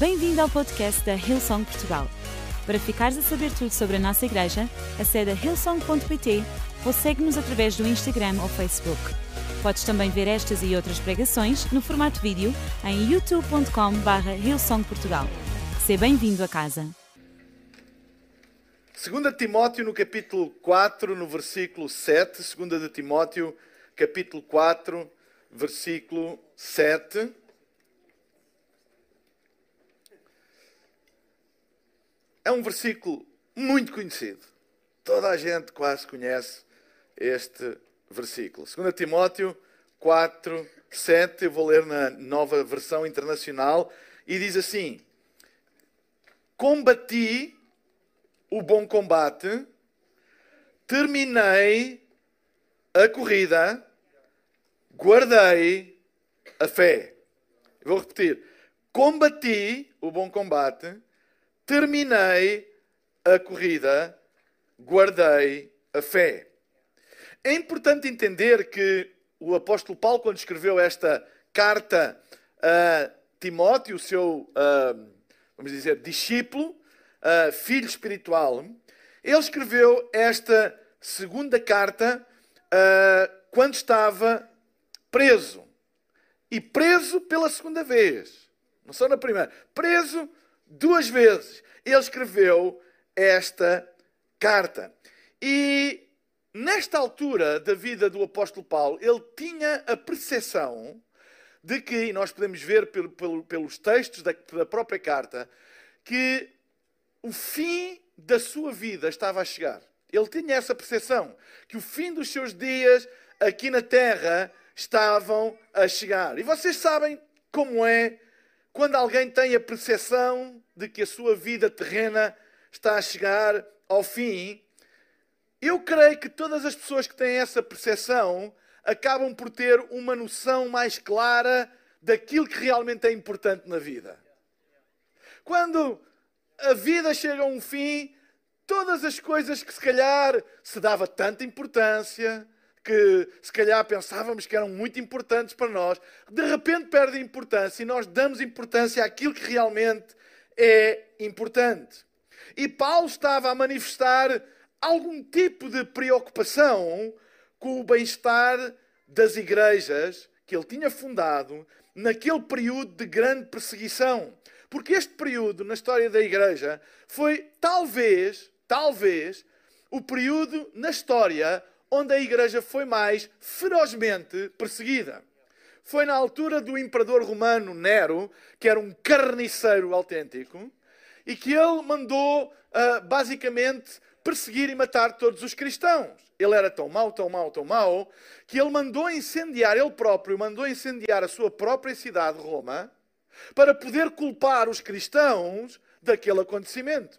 Bem-vindo ao podcast da Hillsong Portugal. Para ficares a saber tudo sobre a nossa igreja, acede a hillsong.pt ou segue-nos através do Instagram ou Facebook. Podes também ver estas e outras pregações no formato vídeo em youtube.com.br hillsongportugal. Seja bem-vindo a casa. 2 Timóteo no capítulo 4, no versículo 7. 2 de Timóteo, capítulo 4, versículo 7. É um versículo muito conhecido. Toda a gente quase conhece este versículo. 2 Timóteo 4, 7. Eu vou ler na nova versão internacional. E diz assim: Combati o bom combate, terminei a corrida, guardei a fé. Vou repetir: combati o bom combate, terminei a corrida, guardei a fé. É importante entender que o apóstolo Paulo, quando escreveu esta carta a Timóteo, o seu, vamos dizer, discípulo, filho espiritual, ele escreveu esta segunda carta quando estava preso. E preso pela segunda vez. Não só na primeira. Preso duas vezes, ele escreveu esta carta. E nesta altura da vida do apóstolo Paulo, ele tinha a percepção de que, e nós podemos ver pelo, pelo, pelos textos da, da própria carta, que o fim da sua vida estava a chegar. Ele tinha essa percepção, que o fim dos seus dias aqui na terra estavam a chegar. E vocês sabem como é quando alguém tem a percepção de que a sua vida terrena está a chegar ao fim, eu creio que todas as pessoas que têm essa percepção acabam por ter uma noção mais clara daquilo que realmente é importante na vida. Quando a vida chega a um fim, todas as coisas que se calhar se dava tanta importância, que se calhar pensávamos que eram muito importantes para nós, de repente perdem importância e nós damos importância àquilo que realmente é importante. E Paulo estava a manifestar algum tipo de preocupação com o bem-estar das igrejas que ele tinha fundado naquele período de grande perseguição. Porque este período na história da igreja foi talvez, talvez, o período na história onde a igreja foi mais ferozmente perseguida. Foi na altura do imperador romano Nero, que era um carniceiro autêntico, e que ele mandou uh, basicamente perseguir e matar todos os cristãos. Ele era tão mau, tão mau, tão mau, que ele mandou incendiar, ele próprio mandou incendiar a sua própria cidade, Roma, para poder culpar os cristãos daquele acontecimento.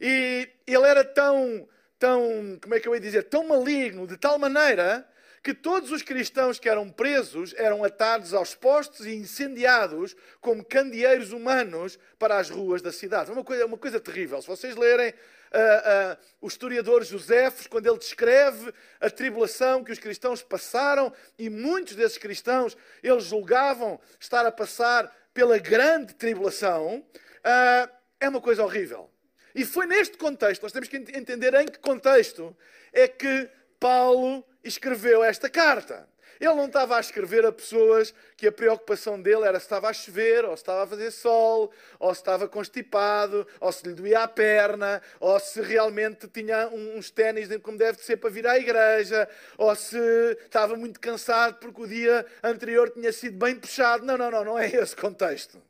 E ele era tão tão, como é que eu ia dizer, tão maligno, de tal maneira que todos os cristãos que eram presos eram atados aos postos e incendiados como candeeiros humanos para as ruas da cidade. É uma coisa, uma coisa terrível. Se vocês lerem uh, uh, o historiador Josefos, quando ele descreve a tribulação que os cristãos passaram, e muitos desses cristãos eles julgavam estar a passar pela grande tribulação, uh, é uma coisa horrível. E foi neste contexto, nós temos que entender em que contexto é que Paulo escreveu esta carta. Ele não estava a escrever a pessoas que a preocupação dele era se estava a chover, ou se estava a fazer sol, ou se estava constipado, ou se lhe doía a perna, ou se realmente tinha uns ténis como deve ser para vir à igreja, ou se estava muito cansado porque o dia anterior tinha sido bem puxado. Não, não, não, não é esse contexto.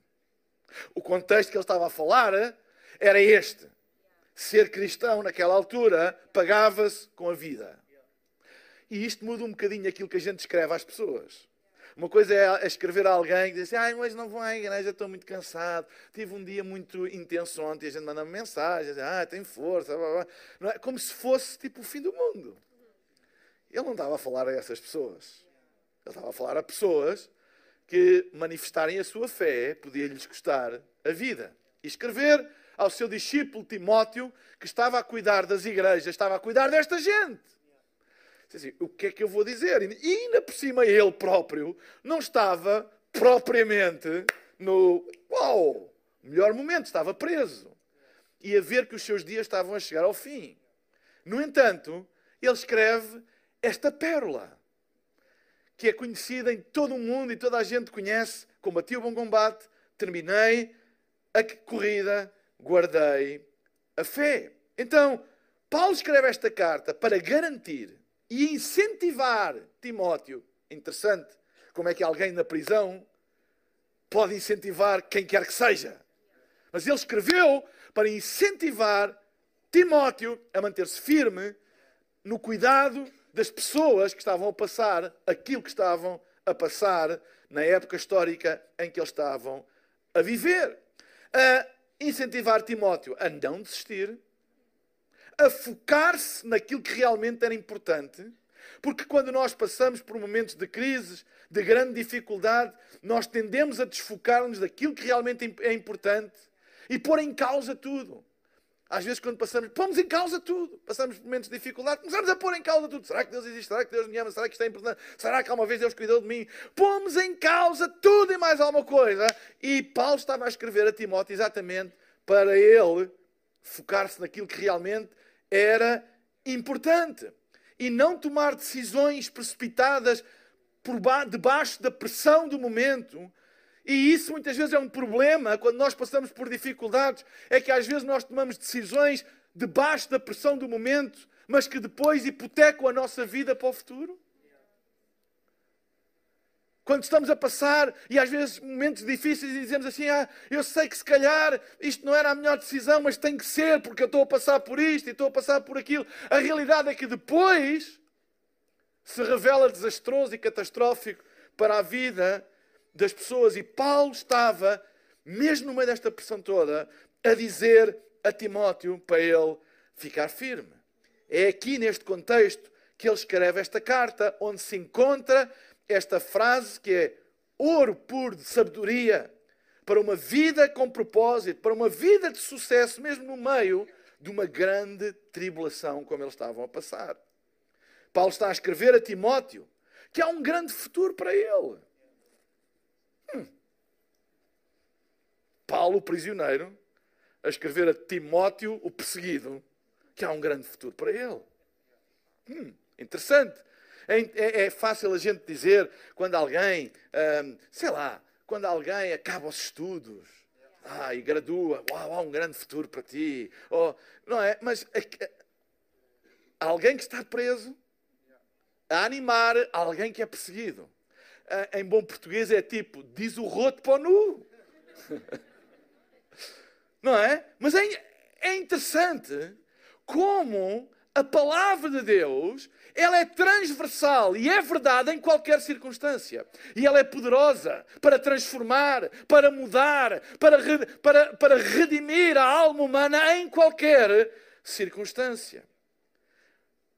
O contexto que ele estava a falar era este ser cristão naquela altura pagava-se com a vida. E isto muda um bocadinho aquilo que a gente escreve às pessoas. Uma coisa é escrever a alguém que diz assim, hoje não vou à igreja, estou muito cansado, tive um dia muito intenso ontem, a gente manda -me mensagens, ah, tem força, blá, blá. É? como se fosse tipo o fim do mundo. Ele não estava a falar a essas pessoas. Ele estava a falar a pessoas que manifestarem a sua fé podia-lhes custar a vida. E escrever ao seu discípulo Timóteo, que estava a cuidar das igrejas, estava a cuidar desta gente. Assim, o que é que eu vou dizer? E ainda por cima ele próprio não estava propriamente no. Uau! melhor momento, estava preso. E a ver que os seus dias estavam a chegar ao fim. No entanto, ele escreve esta pérola, que é conhecida em todo o mundo e toda a gente conhece. Combati o bom combate, terminei a corrida, guardei a fé. Então, Paulo escreve esta carta para garantir e incentivar Timóteo. Interessante como é que alguém na prisão pode incentivar quem quer que seja. Mas ele escreveu para incentivar Timóteo a manter-se firme no cuidado das pessoas que estavam a passar aquilo que estavam a passar na época histórica em que eles estavam a viver. A incentivar Timóteo a não desistir, a focar-se naquilo que realmente era importante, porque quando nós passamos por momentos de crises, de grande dificuldade, nós tendemos a desfocar-nos daquilo que realmente é importante e pôr em causa tudo. Às vezes, quando passamos, pomos em causa tudo. Passamos por momentos de dificuldade, começamos a pôr em causa tudo. Será que Deus existe? Será que Deus me ama? Será que isto é importante? Será que alguma vez Deus cuidou de mim? Pomos em causa tudo e mais alguma coisa. E Paulo estava a escrever a Timóteo exatamente para ele focar-se naquilo que realmente era importante. E não tomar decisões precipitadas por debaixo da pressão do momento. E isso muitas vezes é um problema quando nós passamos por dificuldades. É que às vezes nós tomamos decisões debaixo da pressão do momento, mas que depois hipotecam a nossa vida para o futuro. Quando estamos a passar e às vezes momentos difíceis e dizemos assim: Ah, eu sei que se calhar isto não era a melhor decisão, mas tem que ser porque eu estou a passar por isto e estou a passar por aquilo. A realidade é que depois se revela desastroso e catastrófico para a vida das pessoas. E Paulo estava, mesmo no meio desta pressão toda, a dizer a Timóteo para ele ficar firme. É aqui neste contexto que ele escreve esta carta, onde se encontra esta frase que é ouro puro de sabedoria para uma vida com propósito, para uma vida de sucesso, mesmo no meio de uma grande tribulação como eles estavam a passar. Paulo está a escrever a Timóteo que há um grande futuro para ele. Paulo, o prisioneiro, a escrever a Timóteo, o perseguido, que há um grande futuro para ele. Hum, interessante. É, é, é, fácil a gente dizer quando alguém, hum, sei lá, quando alguém acaba os estudos ah, e gradua, uau, há um grande futuro para ti. Não é? Mas alguém que está preso a animar alguém que é perseguido. Ah, em bom português é tipo, diz o roto para o nu. Não é? Mas é, é interessante como a palavra de Deus ela é transversal e é verdade em qualquer circunstância. E ela é poderosa para transformar, para mudar, para, para, para redimir a alma humana em qualquer circunstância.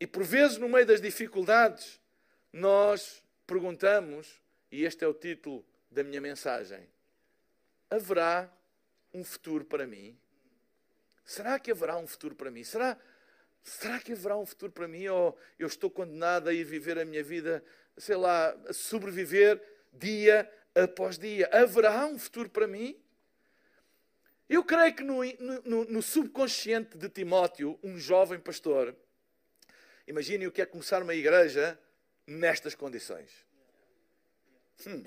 E por vezes, no meio das dificuldades, nós perguntamos, e este é o título da minha mensagem: haverá um futuro para mim? Será que haverá um futuro para mim? Será Será que haverá um futuro para mim? Ou eu estou condenado a ir viver a minha vida, sei lá, a sobreviver dia após dia? Haverá um futuro para mim? Eu creio que no, no, no subconsciente de Timóteo, um jovem pastor, imagine o que é começar uma igreja nestas condições. Hum.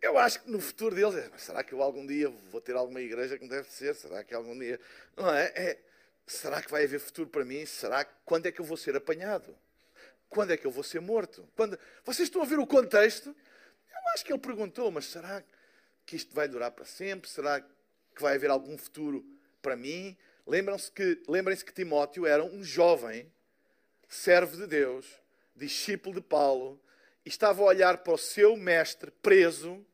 Eu acho que no futuro deles, é, será que eu algum dia vou ter alguma igreja que deve ser? Será que algum dia. Não é? é será que vai haver futuro para mim? Será quando é que eu vou ser apanhado? Quando é que eu vou ser morto? Quando... Vocês estão a ver o contexto? Eu acho que ele perguntou, mas será que isto vai durar para sempre? Será que vai haver algum futuro para mim? Lembram-se que, lembrem-se que Timóteo era um jovem, servo de Deus, discípulo de Paulo, e estava a olhar para o seu mestre preso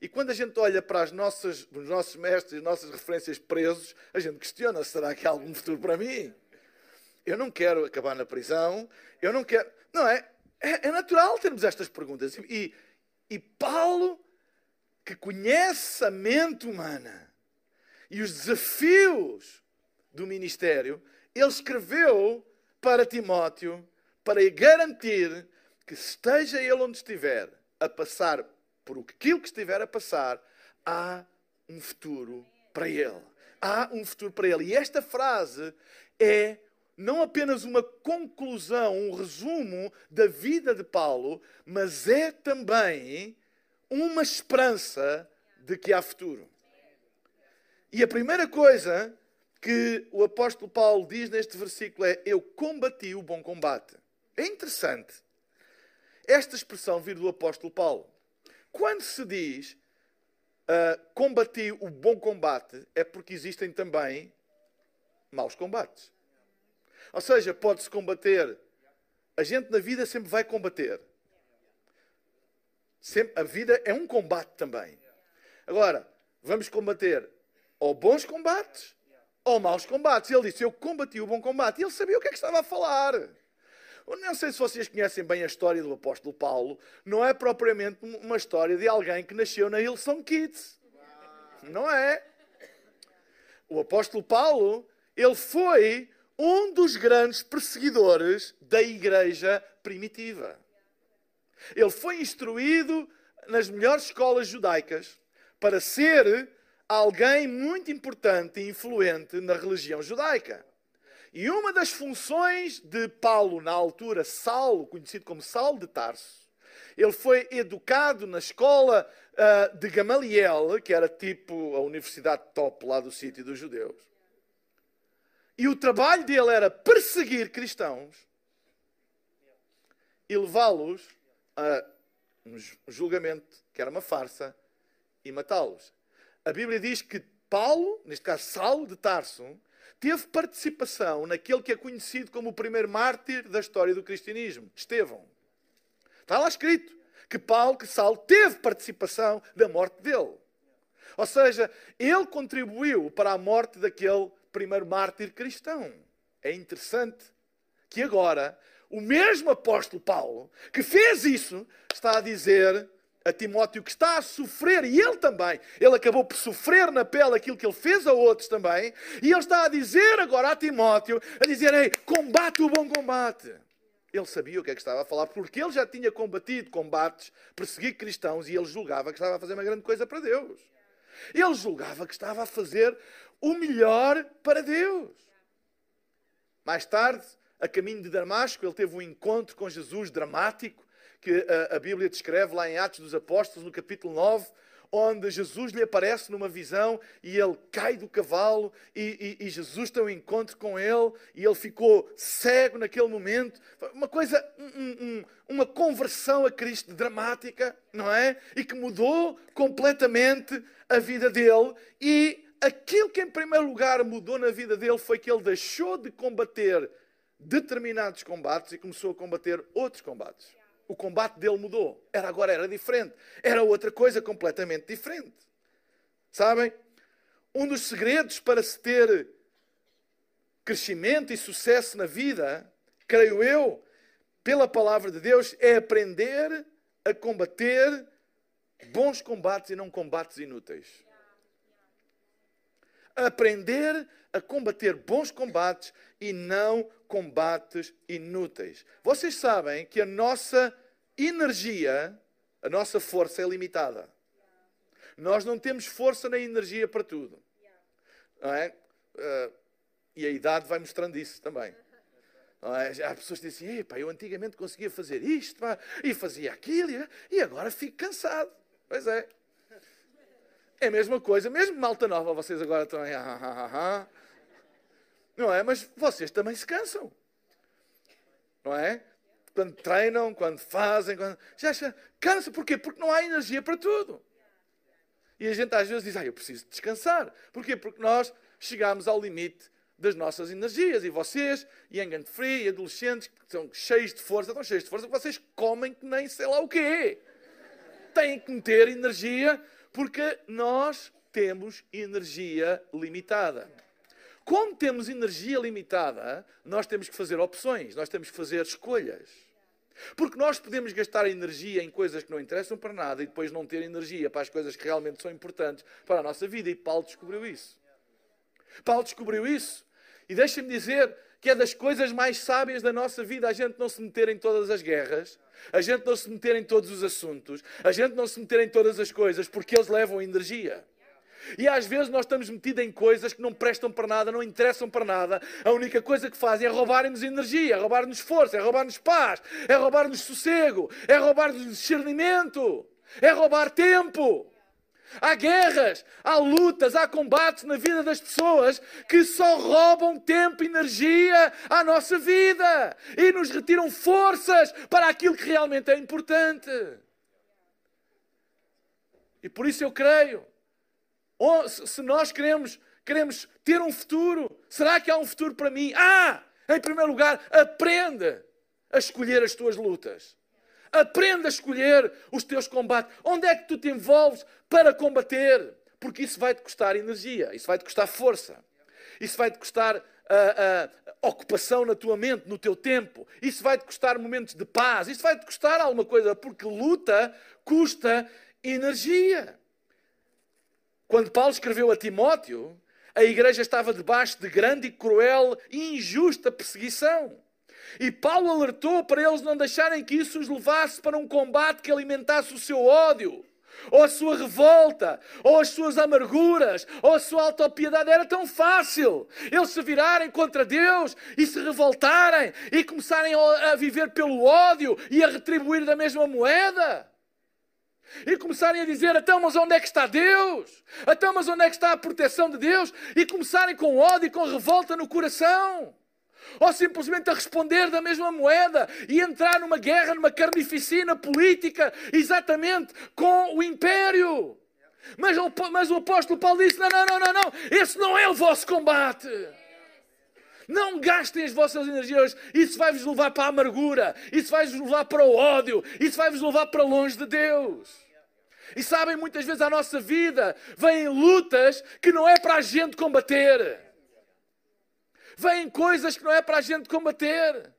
e quando a gente olha para as nossas, os nossos mestres, as nossas referências presos, a gente questiona: será que há algum futuro para mim? Eu não quero acabar na prisão, eu não quero. Não é? É, é natural termos estas perguntas. E, e Paulo, que conhece a mente humana e os desafios do ministério, ele escreveu para Timóteo para garantir que esteja ele onde estiver a passar por aquilo que estiver a passar, há um futuro para ele. Há um futuro para ele. E esta frase é não apenas uma conclusão, um resumo da vida de Paulo, mas é também uma esperança de que há futuro. E a primeira coisa que o apóstolo Paulo diz neste versículo é: Eu combati o bom combate. É interessante esta expressão vir do apóstolo Paulo. Quando se diz uh, combati o bom combate, é porque existem também maus combates. Ou seja, pode-se combater. A gente na vida sempre vai combater. Sempre, a vida é um combate também. Agora, vamos combater ou bons combates ou maus combates. Ele disse: Eu combati o bom combate. E ele sabia o que é que estava a falar. Eu não sei se vocês conhecem bem a história do apóstolo Paulo. Não é propriamente uma história de alguém que nasceu na Hillsong Kids. Não é. O apóstolo Paulo, ele foi um dos grandes perseguidores da igreja primitiva. Ele foi instruído nas melhores escolas judaicas para ser alguém muito importante e influente na religião judaica. E uma das funções de Paulo, na altura, Saulo, conhecido como Saulo de Tarso, ele foi educado na escola uh, de Gamaliel, que era tipo a universidade top lá do sítio dos judeus. E o trabalho dele era perseguir cristãos e levá-los a um julgamento que era uma farsa e matá-los. A Bíblia diz que Paulo, neste caso Saulo de Tarso, teve participação naquele que é conhecido como o primeiro mártir da história do cristianismo, Estevão. Está lá escrito que Paulo, que Saulo, teve participação da morte dele. Ou seja, ele contribuiu para a morte daquele primeiro mártir cristão. É interessante que agora o mesmo apóstolo Paulo, que fez isso, está a dizer a Timóteo que está a sofrer, e ele também, ele acabou por sofrer na pele aquilo que ele fez a outros também, e ele está a dizer agora a Timóteo, a dizer, ei, combate o bom combate. Ele sabia o que é que estava a falar, porque ele já tinha combatido combates, perseguido cristãos, e ele julgava que estava a fazer uma grande coisa para Deus. Ele julgava que estava a fazer o melhor para Deus. Mais tarde, a caminho de Damasco, ele teve um encontro com Jesus dramático, que a, a Bíblia descreve lá em Atos dos Apóstolos, no capítulo 9, onde Jesus lhe aparece numa visão e ele cai do cavalo e, e, e, Jesus tem um encontro com ele e ele ficou cego naquele momento. Uma coisa, um, um, uma conversão a Cristo dramática, não é? E que mudou completamente a vida dele. E aquilo que em primeiro lugar mudou na vida dele foi que ele deixou de combater determinados combates e começou a combater outros combates o combate dele mudou. Era agora era diferente. Era outra coisa completamente diferente. Sabem? Um dos segredos para se ter crescimento e sucesso na vida, creio eu, pela palavra de Deus, é aprender a combater bons combates e não combates inúteis. Aprender a combater bons combates e não combates inúteis. Vocês sabem que a nossa energia, a nossa força é limitada. Nós não temos força nem energia para tudo. É? Uh, e a idade vai mostrando isso também. É? Há pessoas que dizem, Epa, eu antigamente conseguia fazer isto pá, e fazia aquilo e agora fico cansado. Pois é. É a mesma coisa, mesmo malta nova, vocês agora estão aí, ah, ah, ah, não é? Mas vocês também se cansam. Não é? Quando treinam, quando fazem, quando... já, já cansa. Porquê? Porque não há energia para tudo. E a gente às vezes diz, ah, eu preciso descansar. Porquê? Porque nós chegamos ao limite das nossas energias. E vocês, young and free, adolescentes, que são cheios de força, estão cheios de força, vocês comem que nem sei lá o quê. Têm que meter energia, porque nós temos energia limitada. Como temos energia limitada, nós temos que fazer opções, nós temos que fazer escolhas. Porque nós podemos gastar energia em coisas que não interessam para nada e depois não ter energia para as coisas que realmente são importantes para a nossa vida. E Paulo descobriu isso. Paulo descobriu isso. E deixa-me dizer que é das coisas mais sábias da nossa vida a gente não se meter em todas as guerras, a gente não se meter em todos os assuntos, a gente não se meter em todas as coisas, porque eles levam energia. E às vezes nós estamos metidos em coisas que não prestam para nada, não interessam para nada. A única coisa que fazem é roubarem-nos energia, é roubar-nos força, é roubar-nos paz, é roubar-nos sossego, é roubar-nos discernimento, é roubar tempo. Há guerras, há lutas, há combates na vida das pessoas que só roubam tempo e energia à nossa vida e nos retiram forças para aquilo que realmente é importante. E por isso eu creio se nós queremos, queremos ter um futuro, será que há um futuro para mim? Ah! Em primeiro lugar, aprenda a escolher as tuas lutas. Aprenda a escolher os teus combates. Onde é que tu te envolves para combater? Porque isso vai te custar energia, isso vai te custar força, isso vai te custar uh, uh, ocupação na tua mente, no teu tempo, isso vai te custar momentos de paz, isso vai te custar alguma coisa, porque luta custa energia. Quando Paulo escreveu a Timóteo, a igreja estava debaixo de grande e cruel e injusta perseguição. E Paulo alertou para eles não deixarem que isso os levasse para um combate que alimentasse o seu ódio, ou a sua revolta, ou as suas amarguras, ou a sua autopiedade. Era tão fácil eles se virarem contra Deus e se revoltarem e começarem a viver pelo ódio e a retribuir da mesma moeda. E começarem a dizer, então, mas onde é que está Deus? Então, mas onde é que está a proteção de Deus? E começarem com ódio e com revolta no coração. Ou simplesmente a responder da mesma moeda e entrar numa guerra, numa carnificina política, exatamente com o império. Mas o, mas o apóstolo Paulo disse: não, não, não, não, não, esse não é o vosso combate. Não gastem as vossas energias. Isso vai-vos levar para a amargura. Isso vai-vos levar para o ódio. Isso vai-vos levar para longe de Deus. E sabem, muitas vezes a nossa vida vem lutas que não é para a gente combater. Vêm coisas que não é para a gente combater.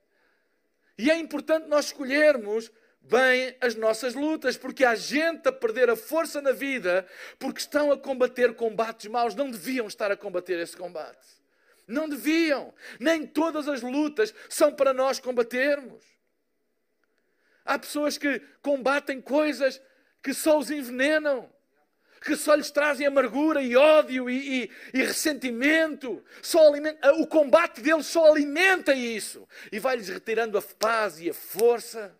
E é importante nós escolhermos bem as nossas lutas, porque há gente a perder a força na vida porque estão a combater combates maus, não deviam estar a combater esse combate. Não deviam. Nem todas as lutas são para nós combatermos. Há pessoas que combatem coisas que só os envenenam, que só lhes trazem amargura e ódio e, e, e ressentimento. Só alimenta, o combate deles só alimenta isso e vai-lhes retirando a paz e a força.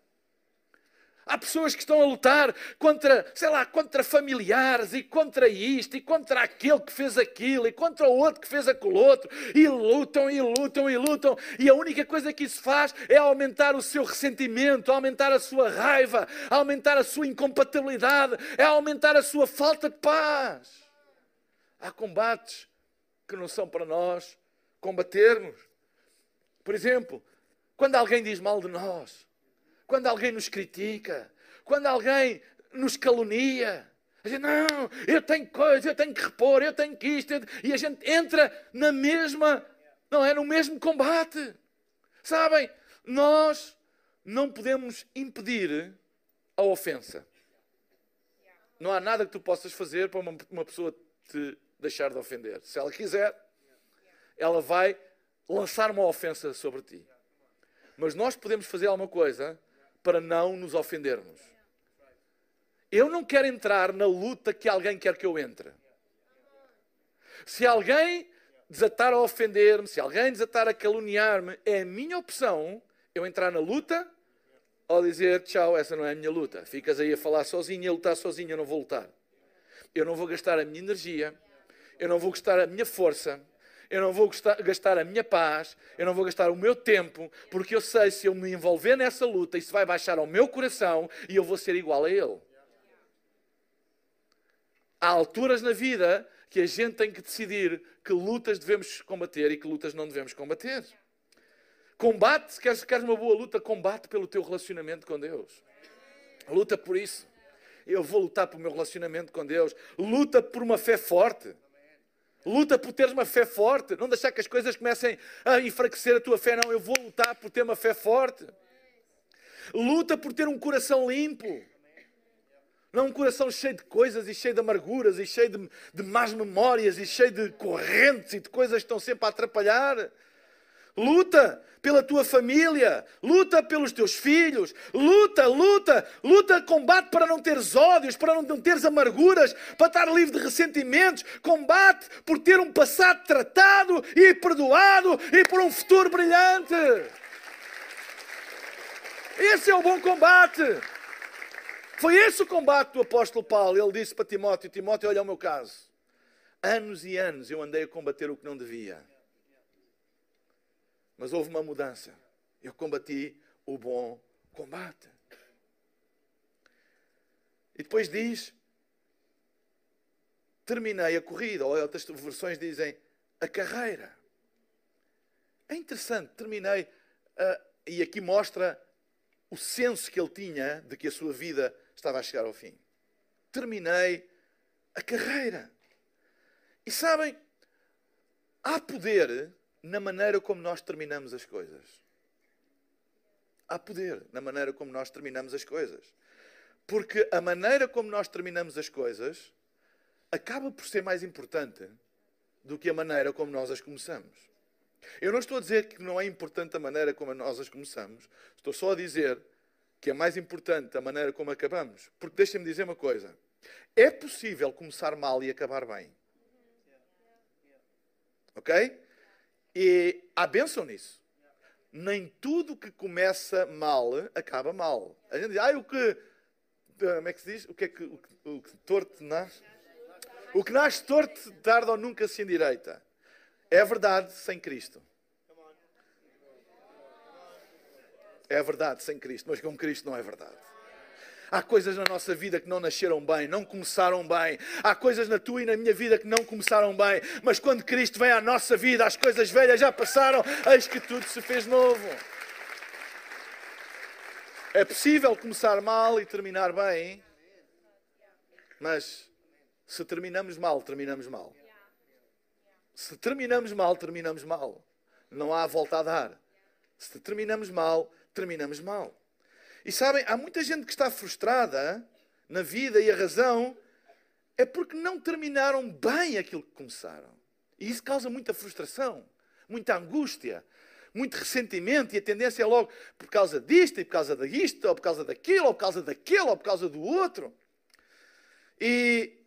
Há pessoas que estão a lutar contra, sei lá, contra familiares e contra isto e contra aquele que fez aquilo e contra o outro que fez aquele outro e lutam e lutam e lutam e a única coisa que isso faz é aumentar o seu ressentimento, aumentar a sua raiva, aumentar a sua incompatibilidade, é aumentar a sua falta de paz. Há combates que não são para nós combatermos. Por exemplo, quando alguém diz mal de nós, quando alguém nos critica, quando alguém nos calunia. A gente, não, eu tenho coisa, eu tenho que repor, eu tenho que isto. E a gente entra na mesma, não é? No mesmo combate. Sabem, nós não podemos impedir a ofensa. Não há nada que tu possas fazer para uma, uma pessoa te deixar de ofender. Se ela quiser, ela vai lançar uma ofensa sobre ti. Mas nós podemos fazer alguma coisa para não nos ofendermos. Eu não quero entrar na luta que alguém quer que eu entre. Se alguém desatar a ofender-me, se alguém desatar a caluniar-me, é a minha opção eu entrar na luta ou dizer tchau, essa não é a minha luta. Ficas aí a falar sozinho a lutar sozinho, eu não vou lutar. Eu não vou gastar a minha energia, eu não vou gastar a minha força, eu não vou gastar a minha paz, eu não vou gastar o meu tempo, porque eu sei se eu me envolver nessa luta, isso vai baixar ao meu coração e eu vou ser igual a ele. Há alturas na vida que a gente tem que decidir que lutas devemos combater e que lutas não devemos combater. Combate, se queres, queres uma boa luta, combate pelo teu relacionamento com Deus. Luta por isso. Eu vou lutar pelo meu relacionamento com Deus. Luta por uma fé forte. Luta por teres uma fé forte. Não deixar que as coisas comecem a enfraquecer a tua fé. Não, eu vou lutar por ter uma fé forte. Luta por ter um coração limpo. Não um coração cheio de coisas e cheio de amarguras e cheio de, de más memórias e cheio de correntes e de coisas que estão sempre a atrapalhar. Luta pela tua família, luta pelos teus filhos, luta, luta, luta, combate para não teres ódios, para não teres amarguras, para estar livre de ressentimentos, combate por ter um passado tratado e perdoado e por um futuro brilhante. Esse é o bom combate. Foi esse o combate do apóstolo Paulo. Ele disse para Timóteo: Timóteo, olha o meu caso. Anos e anos eu andei a combater o que não devia. Mas houve uma mudança. Eu combati o bom combate. E depois diz: terminei a corrida, ou outras versões dizem a carreira. É interessante, terminei, uh, e aqui mostra o senso que ele tinha de que a sua vida estava a chegar ao fim. Terminei a carreira. E sabem, há poder na maneira como nós terminamos as coisas. Há poder na maneira como nós terminamos as coisas. Porque a maneira como nós terminamos as coisas acaba por ser mais importante do que a maneira como nós as começamos. Eu não estou a dizer que não é importante a maneira como nós as começamos. Estou só a dizer que é mais importante a maneira como acabamos. Porque deixem-me dizer uma coisa. É possível começar mal e acabar bem. Ok? E há bênção nisso. Nem tudo que começa mal acaba mal. A gente diz, ah, o que. Como é que se diz? O que é que. O o que torto nasce? O que nasce torto tarde ou nunca se endireita. É verdade sem Cristo. É verdade sem Cristo, mas com Cristo não é verdade. Há coisas na nossa vida que não nasceram bem, não começaram bem. Há coisas na tua e na minha vida que não começaram bem. Mas quando Cristo vem à nossa vida, as coisas velhas já passaram, eis que tudo se fez novo. É possível começar mal e terminar bem, mas se terminamos mal, terminamos mal. Se terminamos mal, terminamos mal. Não há volta a dar. Se terminamos mal, terminamos mal. E sabem, há muita gente que está frustrada na vida e a razão é porque não terminaram bem aquilo que começaram. E isso causa muita frustração, muita angústia, muito ressentimento e a tendência é logo por causa disto e por causa disto, ou por causa daquilo, ou por causa daquele, ou por causa do outro. E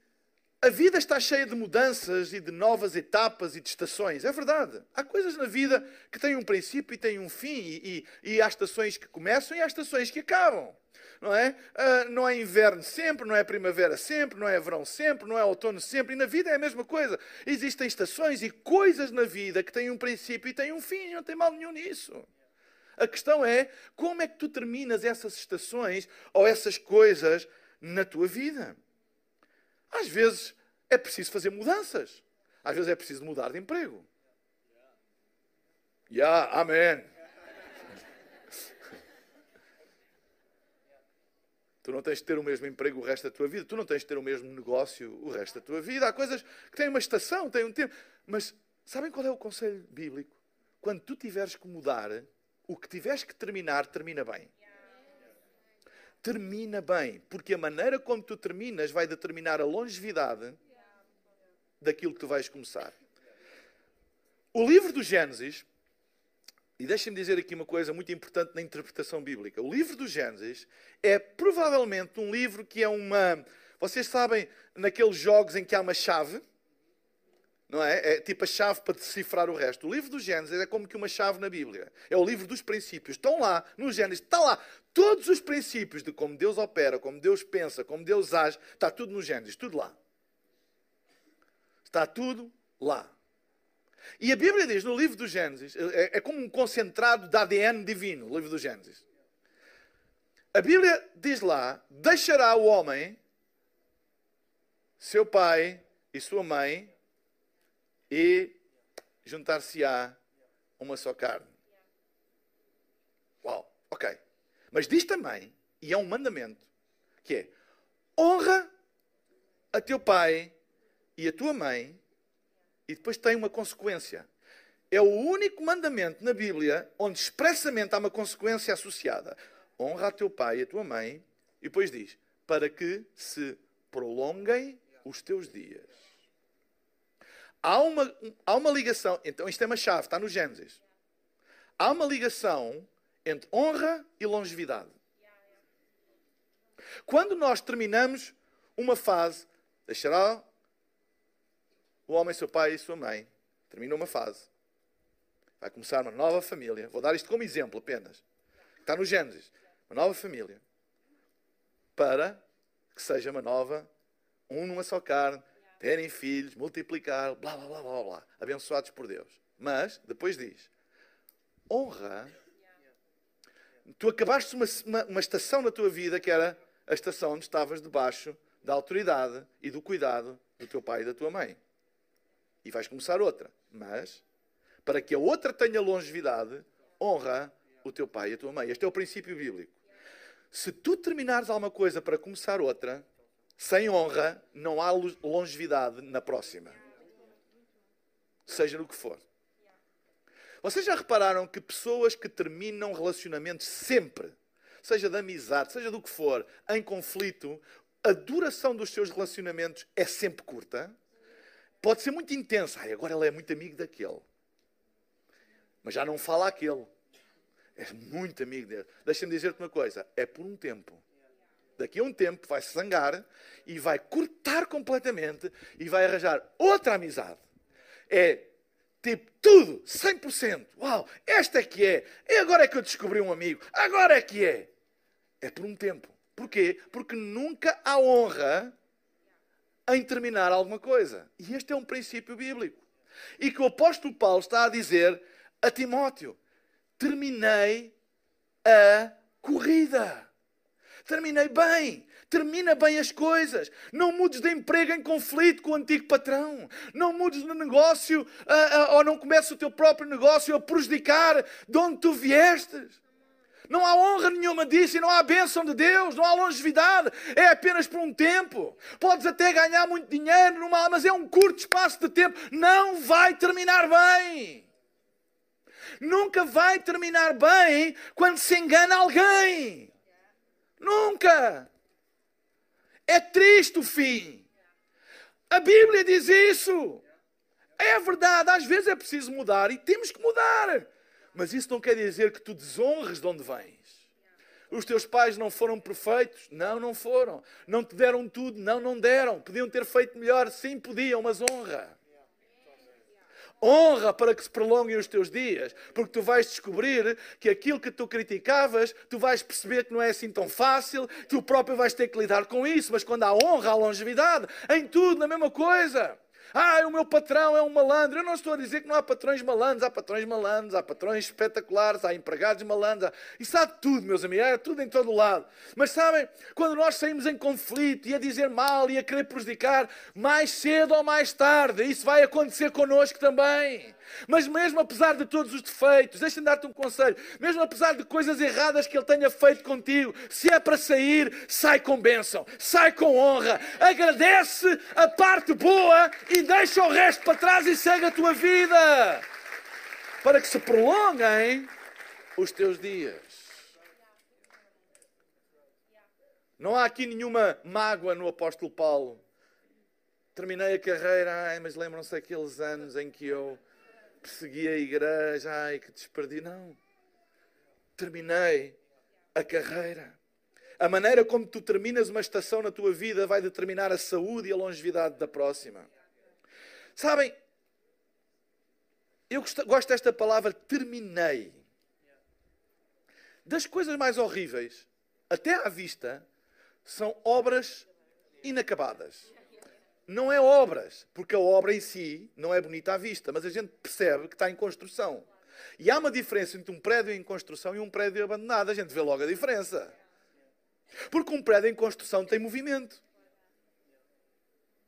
a vida está cheia de mudanças e de novas etapas e de estações. É verdade. Há coisas na vida que têm um princípio e têm um fim. E, e, e há estações que começam e há estações que acabam. Não é? Uh, não é inverno sempre, não é primavera sempre, não é verão sempre, não é outono sempre. E na vida é a mesma coisa. Existem estações e coisas na vida que têm um princípio e têm um fim. Não tem mal nenhum nisso. A questão é como é que tu terminas essas estações ou essas coisas na tua vida. Às vezes é preciso fazer mudanças. Às vezes é preciso mudar de emprego. Yeah, amém. Tu não tens de ter o mesmo emprego o resto da tua vida. Tu não tens de ter o mesmo negócio o resto da tua vida. Há coisas que têm uma estação, têm um tempo. Mas sabem qual é o conselho bíblico? Quando tu tiveres que mudar, o que tiveres que terminar, termina bem termina bem, porque a maneira como tu terminas vai determinar a longevidade daquilo que tu vais começar. O livro do Gênesis, e deixem-me dizer aqui uma coisa muito importante na interpretação bíblica. O livro do Gênesis é provavelmente um livro que é uma. Vocês sabem, naqueles jogos em que há uma chave, não é? É tipo a chave para decifrar o resto. O livro do Gênesis é como que uma chave na Bíblia. É o livro dos princípios. Estão lá, no Gênesis, está lá. Todos os princípios de como Deus opera, como Deus pensa, como Deus age, está tudo no Gênesis, tudo lá. Está tudo lá. E a Bíblia diz no livro do Gênesis, é, é como um concentrado de ADN divino, o livro do Gênesis. A Bíblia diz lá: deixará o homem, seu pai e sua mãe, e juntar-se-á uma só carne. Uau, ok. Mas diz também, e é um mandamento, que é honra a teu pai e a tua mãe, e depois tem uma consequência. É o único mandamento na Bíblia onde expressamente há uma consequência associada. Honra a teu pai e a tua mãe, e depois diz, para que se prolonguem os teus dias. Há uma, há uma ligação. Então, isto é uma chave, está no Gênesis. há uma ligação entre honra e longevidade. Quando nós terminamos uma fase, deixará o homem seu pai e sua mãe. Termina uma fase. Vai começar uma nova família. Vou dar isto como exemplo apenas. Está no Gênesis. Uma nova família. Para que seja uma nova, um numa só carne, terem filhos, multiplicar, blá blá blá blá blá. Abençoados por Deus. Mas, depois diz: honra. Tu acabaste uma, uma, uma estação na tua vida que era a estação onde estavas debaixo da autoridade e do cuidado do teu pai e da tua mãe. E vais começar outra. Mas, para que a outra tenha longevidade, honra o teu pai e a tua mãe. Este é o princípio bíblico. Se tu terminares alguma coisa para começar outra, sem honra, não há longevidade na próxima. Seja no que for. Vocês já repararam que pessoas que terminam relacionamentos sempre, seja de amizade, seja do que for, em conflito, a duração dos seus relacionamentos é sempre curta? Pode ser muito intensa. Ai, agora ela é muito amigo daquele. Mas já não fala aquele. É muito amigo dele. Deixa-me dizer-te uma coisa: é por um tempo. Daqui a um tempo vai se zangar e vai cortar completamente e vai arranjar outra amizade. É tipo tudo, 100%. Uau, esta é que é. E agora é que eu descobri um amigo. Agora é que é. É por um tempo. Porquê? Porque nunca há honra em terminar alguma coisa. E este é um princípio bíblico. E que o apóstolo Paulo está a dizer a Timóteo: terminei a corrida. Terminei bem. Termina bem as coisas. Não mudes de emprego em conflito com o antigo patrão. Não mudes de negócio uh, uh, ou não comeces o teu próprio negócio a prejudicar de onde tu viestes. Não há honra nenhuma disso e não há bênção de Deus, não há longevidade. É apenas por um tempo. Podes até ganhar muito dinheiro, numa, mas é um curto espaço de tempo. Não vai terminar bem. Nunca vai terminar bem quando se engana alguém. Nunca. É triste o fim. A Bíblia diz isso. É verdade, às vezes é preciso mudar e temos que mudar. Mas isso não quer dizer que tu desonres de onde vens. Os teus pais não foram perfeitos? Não, não foram. Não te deram tudo? Não, não deram. Podiam ter feito melhor? Sim, podiam, mas honra. Honra para que se prolonguem os teus dias, porque tu vais descobrir que aquilo que tu criticavas, tu vais perceber que não é assim tão fácil, tu próprio vais ter que lidar com isso, mas quando há honra, há longevidade, em tudo, na mesma coisa. Ah, o meu patrão é um malandro. Eu não estou a dizer que não há patrões malandros. Há patrões malandros, há patrões espetaculares, há empregados malandros. Há... Isso há tudo, meus amigos. Há tudo em todo o lado. Mas sabem, quando nós saímos em conflito e a dizer mal e a querer prejudicar, mais cedo ou mais tarde, isso vai acontecer connosco também. Mas mesmo apesar de todos os defeitos, deixa-me dar-te um conselho, mesmo apesar de coisas erradas que ele tenha feito contigo, se é para sair, sai com bênção, sai com honra, agradece a parte boa e deixa o resto para trás e segue a tua vida. Para que se prolonguem os teus dias. Não há aqui nenhuma mágoa no apóstolo Paulo. Terminei a carreira, ai, mas lembram-se aqueles anos em que eu persegui a igreja, ai que desperdi. Não. Terminei a carreira. A maneira como tu terminas uma estação na tua vida vai determinar a saúde e a longevidade da próxima. Sabem, eu gosto desta palavra terminei. Das coisas mais horríveis, até à vista, são obras inacabadas não é obras, porque a obra em si não é bonita à vista, mas a gente percebe que está em construção. E há uma diferença entre um prédio em construção e um prédio abandonado. A gente vê logo a diferença. Porque um prédio em construção tem movimento.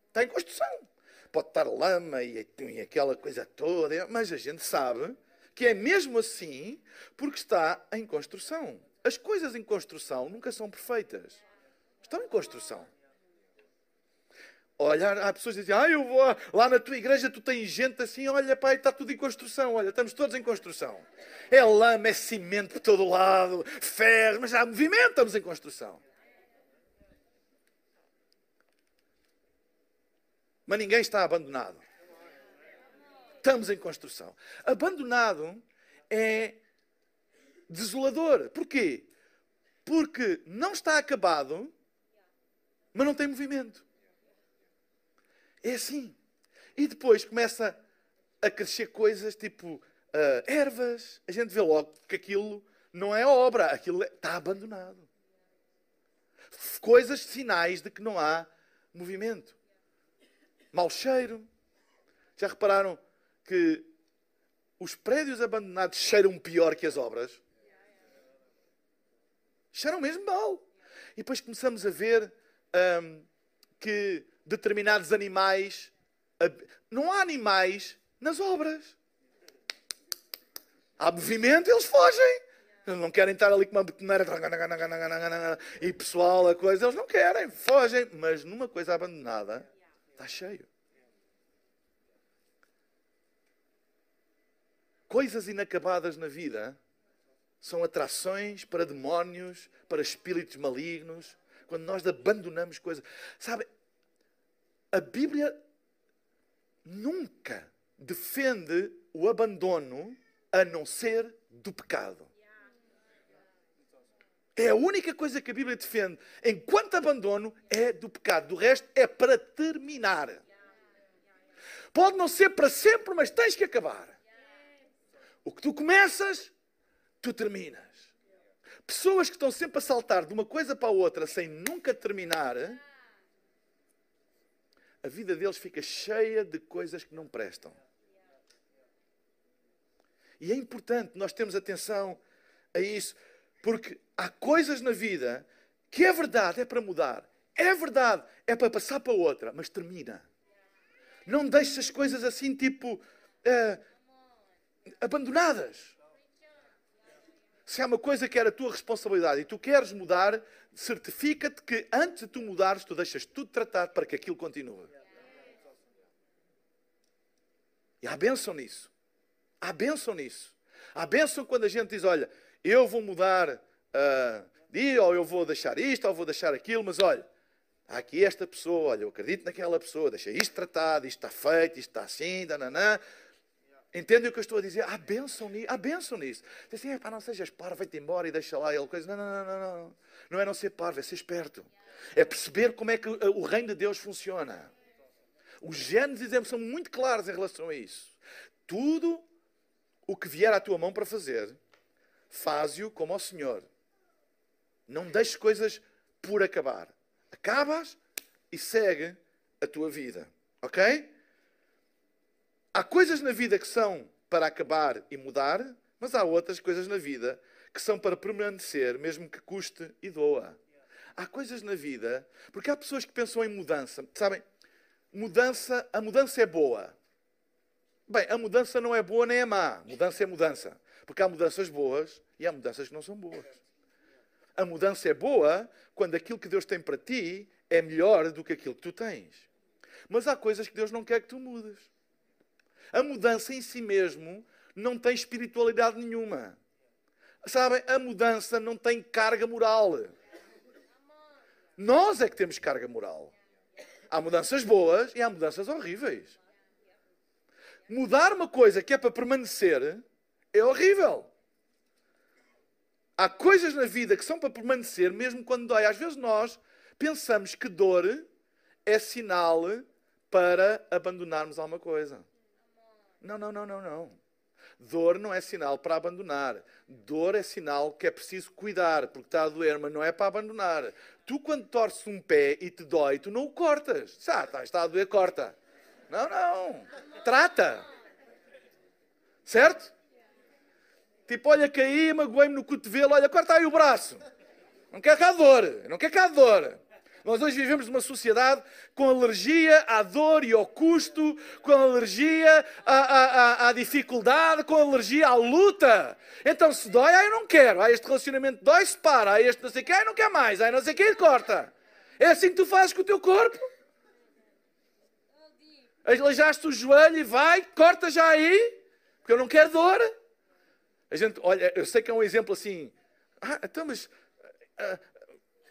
Está em construção. Pode estar lama e, e aquela coisa toda, mas a gente sabe que é mesmo assim porque está em construção. As coisas em construção nunca são perfeitas. Estão em construção. Olhar, há pessoas que dizem, ah, eu vou lá na tua igreja, tu tens gente assim, olha, pai, está tudo em construção, olha, estamos todos em construção. É lama, é cimento por todo lado, ferro, mas há movimento, estamos em construção. Mas ninguém está abandonado. Estamos em construção. Abandonado é desolador. Porquê? Porque não está acabado, mas não tem movimento. É assim. E depois começa a crescer coisas tipo uh, ervas. A gente vê logo que aquilo não é obra, aquilo é, está abandonado. Coisas, sinais de que não há movimento. Mau cheiro. Já repararam que os prédios abandonados cheiram pior que as obras? Cheiram mesmo mal. E depois começamos a ver um, que determinados animais. Não há animais nas obras. Há movimento, eles fogem. Eles não querem estar ali com uma betoneira e pessoal, a coisa. Eles não querem, fogem. Mas numa coisa abandonada, está cheio. Coisas inacabadas na vida são atrações para demónios, para espíritos malignos, quando nós abandonamos coisas. Sabe, a Bíblia nunca defende o abandono a não ser do pecado. É a única coisa que a Bíblia defende enquanto abandono é do pecado. Do resto é para terminar. Pode não ser para sempre, mas tens que acabar. O que tu começas, tu terminas. Pessoas que estão sempre a saltar de uma coisa para a outra sem nunca terminar, a vida deles fica cheia de coisas que não prestam. E é importante nós termos atenção a isso, porque há coisas na vida que é verdade, é para mudar, é verdade, é para passar para outra, mas termina. Não deixes as coisas assim, tipo, uh, abandonadas. Se há uma coisa que era a tua responsabilidade e tu queres mudar, certifica-te que antes de tu mudares, tu deixas tudo tratado para que aquilo continue. E há bênção nisso. Há bênção nisso. Há bênção quando a gente diz: olha, eu vou mudar uh, de, ou eu vou deixar isto, ou vou deixar aquilo, mas olha, há aqui esta pessoa, olha, eu acredito naquela pessoa, deixa isto tratado, isto está feito, isto está assim, dananã. Entendem o que eu estou a dizer? Há bênção, nisso. Há bênção. Diz assim, não sejas parvo, vai-te embora e deixa lá ele coisa. Não, não, não, não, não. É não ser parvo, é ser esperto. É perceber como é que o reino de Deus funciona. Os Gênesis são muito claros em relação a isso. Tudo o que vier à tua mão para fazer, faz-o como ao Senhor. Não deixes coisas por acabar. Acabas e segue a tua vida. Ok? Há coisas na vida que são para acabar e mudar, mas há outras coisas na vida que são para permanecer, mesmo que custe e doa. Há coisas na vida, porque há pessoas que pensam em mudança. Sabem, mudança, a mudança é boa. Bem, a mudança não é boa nem é má. Mudança é mudança. Porque há mudanças boas e há mudanças que não são boas. A mudança é boa quando aquilo que Deus tem para ti é melhor do que aquilo que tu tens. Mas há coisas que Deus não quer que tu mudes. A mudança em si mesmo não tem espiritualidade nenhuma. Sabem, a mudança não tem carga moral. Nós é que temos carga moral. Há mudanças boas e há mudanças horríveis. Mudar uma coisa que é para permanecer é horrível. Há coisas na vida que são para permanecer, mesmo quando dói. Às vezes nós pensamos que dor é sinal para abandonarmos alguma coisa. Não, não, não, não, não. Dor não é sinal para abandonar. Dor é sinal que é preciso cuidar, porque está a doer, mas não é para abandonar. Tu, quando torces um pé e te dói, tu não o cortas. Ah, está, está a doer, corta. Não, não. Trata. Certo? Tipo, olha, caí, magoei-me no cotovelo, olha, corta aí o braço. Não quer cá dor. Não quer cá dor. Nós hoje vivemos numa sociedade com alergia à dor e ao custo, com alergia à, à, à, dificuldade, com alergia à luta. Então, se dói, aí eu não quero. Aí este relacionamento dói, se para. Aí este não sei o que, aí não quer mais. Aí não sei o que, corta. É assim que tu fazes com o teu corpo. Aleijaste o joelho e vai, corta já aí, porque eu não quero dor. A gente, olha, eu sei que é um exemplo assim. Ah, então, mas. Ah,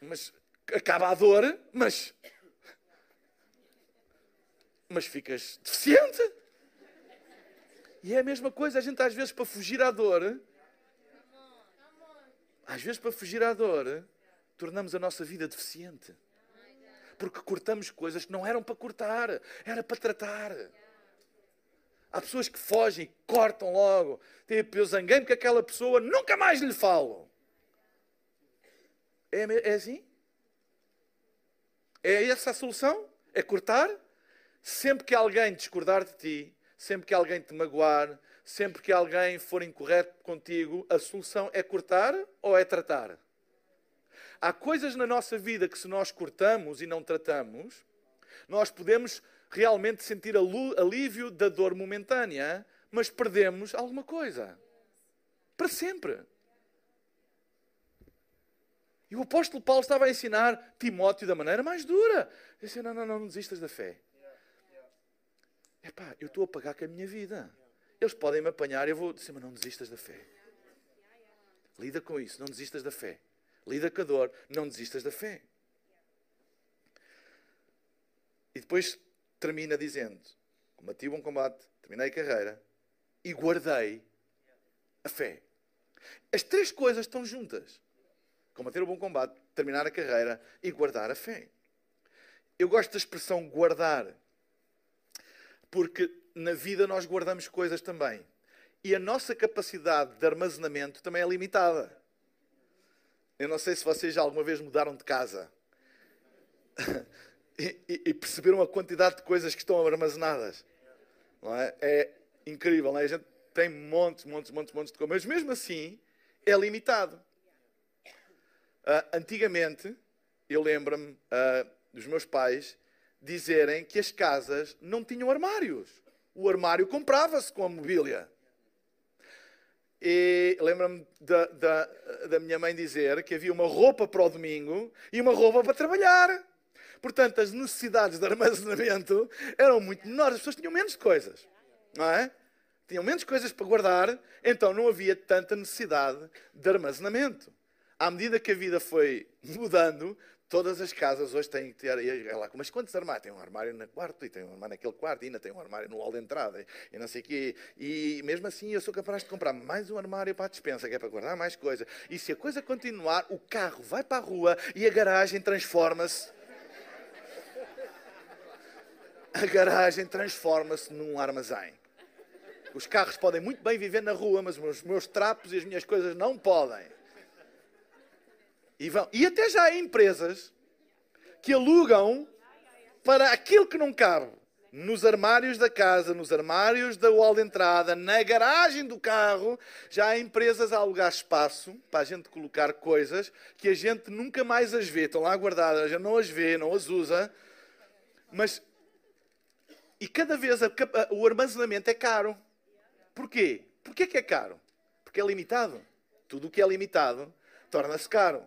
mas acaba a dor, mas. Mas ficas deficiente. E é a mesma coisa, a gente às vezes para fugir à dor, Às vezes, para fugir à dor, tornamos a nossa vida deficiente. Porque cortamos coisas que não eram para cortar, era para tratar. Há pessoas que fogem, cortam logo. Tipo, eu zanguei-me que aquela pessoa nunca mais lhe falo. É, é assim? É essa a solução? É cortar? Sempre que alguém discordar de ti, sempre que alguém te magoar, sempre que alguém for incorreto contigo, a solução é cortar ou é tratar? Há coisas na nossa vida que, se nós cortamos e não tratamos, nós podemos realmente sentir alívio da dor momentânea, mas perdemos alguma coisa. Para sempre. E o apóstolo Paulo estava a ensinar Timóteo da maneira mais dura. Ele disse: Não, não, não, não desistas da fé. Epá, eu estou a pagar com a minha vida. Eles podem me apanhar, eu vou dizer, mas não desistas da fé. Lida com isso, não desistas da fé. Lida com a dor, não desistas da fé. E depois termina dizendo: Combati o bom combate, terminei a carreira e guardei a fé. As três coisas estão juntas: combater o bom combate, terminar a carreira e guardar a fé. Eu gosto da expressão guardar, porque na vida nós guardamos coisas também. E a nossa capacidade de armazenamento também é limitada. Eu não sei se vocês já alguma vez mudaram de casa e, e, e, perceberam a quantidade de coisas que estão armazenadas. Não é? é incrível, não é? A gente tem montes, montes, montes, montes de coisas, mas mesmo assim é limitado. Uh, antigamente, eu lembro-me uh, dos meus pais dizerem que as casas não tinham armários. O armário comprava-se com a mobília. E lembro-me da, da, da, minha mãe dizer que havia uma roupa para o domingo e uma roupa para trabalhar. Portanto, as necessidades de armazenamento eram muito menores. As pessoas tinham menos coisas. Não é? Tinham menos coisas para guardar, então não havia tanta necessidade de armazenamento. À medida que a vida foi mudando, Todas as casas hoje têm que ter. E lá, mas quantos armários? Tem um armário no quarto, e tem um armário naquele quarto, e ainda tem um armário no hall de entrada, e não sei o quê. E mesmo assim eu sou capaz de comprar mais um armário para a dispensa, que é para guardar mais coisa. E se a coisa continuar, o carro vai para a rua e a garagem transforma-se. A garagem transforma-se num armazém. Os carros podem muito bem viver na rua, mas os meus trapos e as minhas coisas não podem. E, vão, e até já há empresas que alugam para aquilo que não cabe. Nos armários da casa, nos armários da wall de entrada, na garagem do carro, já há empresas a alugar espaço para a gente colocar coisas que a gente nunca mais as vê. Estão lá guardadas, gente não as vê, não as usa. Mas. E cada vez a, a, o armazenamento é caro. Porquê? Porquê que é caro? Porque é limitado. Tudo o que é limitado torna-se caro.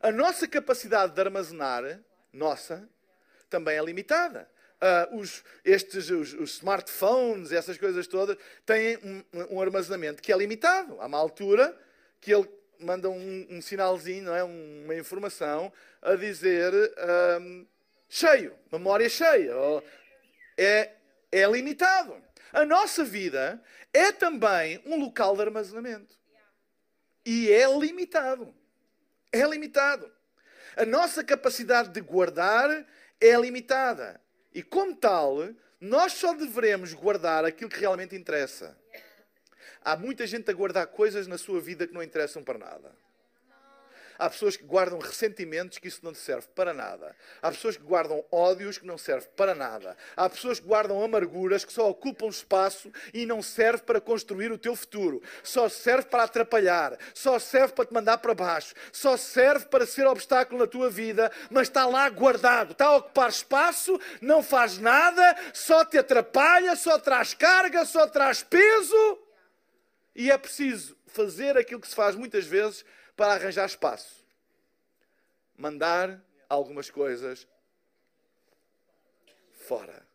A nossa capacidade de armazenar, nossa, também é limitada. Uh, os, estes, os, os, smartphones, essas coisas todas, têm um, um, armazenamento que é limitado. Há uma altura que ele manda um, um sinalzinho, não é? uma informação, a dizer um, cheio, memória cheia. É, é limitado. A nossa vida é também um local de armazenamento. E é limitado é limitado. A nossa capacidade de guardar é limitada. E como tal, nós só devemos guardar aquilo que realmente interessa. Há muita gente a guardar coisas na sua vida que não interessam para nada. Há pessoas que guardam ressentimentos que isso não serve para nada. Há pessoas que guardam ódios que não serve para nada. Há pessoas que guardam amarguras que só ocupam espaço e não serve para construir o teu futuro. Só serve para atrapalhar. Só serve para te mandar para baixo. Só serve para ser obstáculo na tua vida, mas está lá guardado. Está a ocupar espaço, não faz nada, só te atrapalha, só traz carga, só traz peso. E é preciso fazer aquilo que se faz muitas vezes para arranjar espaço. Mandar algumas coisas fora.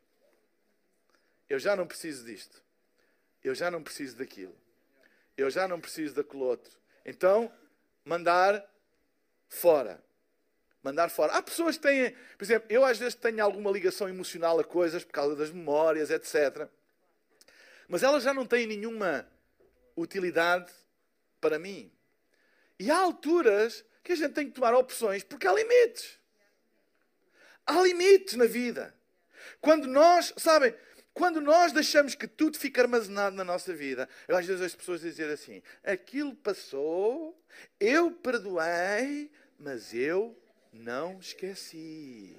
Eu já não preciso disto. Eu já não preciso daquilo. Eu já não preciso daquele outro. Então, mandar fora. Mandar fora. Há pessoas que têm, por exemplo, eu às vezes tenho alguma ligação emocional a coisas por causa das memórias, etc. Mas elas já não têm nenhuma utilidade para mim. E há alturas que a gente tem que tomar opções porque há limites. Há limites na vida. Quando nós, sabem, quando nós deixamos que tudo fique armazenado na nossa vida, às vezes as pessoas dizem assim: aquilo passou, eu perdoei, mas eu não esqueci.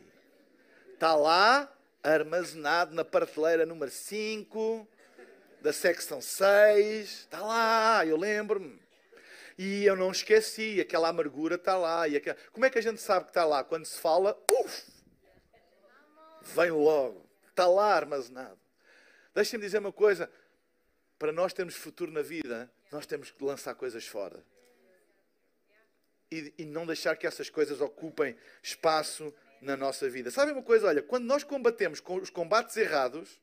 Está lá, armazenado na prateleira número 5, da secção 6. Está lá, eu lembro-me. E eu não esqueci, aquela amargura está lá. E aquela... Como é que a gente sabe que está lá? Quando se fala, uf, vem logo. Está lá armazenado. Deixem-me dizer uma coisa. Para nós termos futuro na vida, nós temos que lançar coisas fora. E, e não deixar que essas coisas ocupem espaço na nossa vida. Sabem uma coisa? Olha, quando nós combatemos com os combates errados,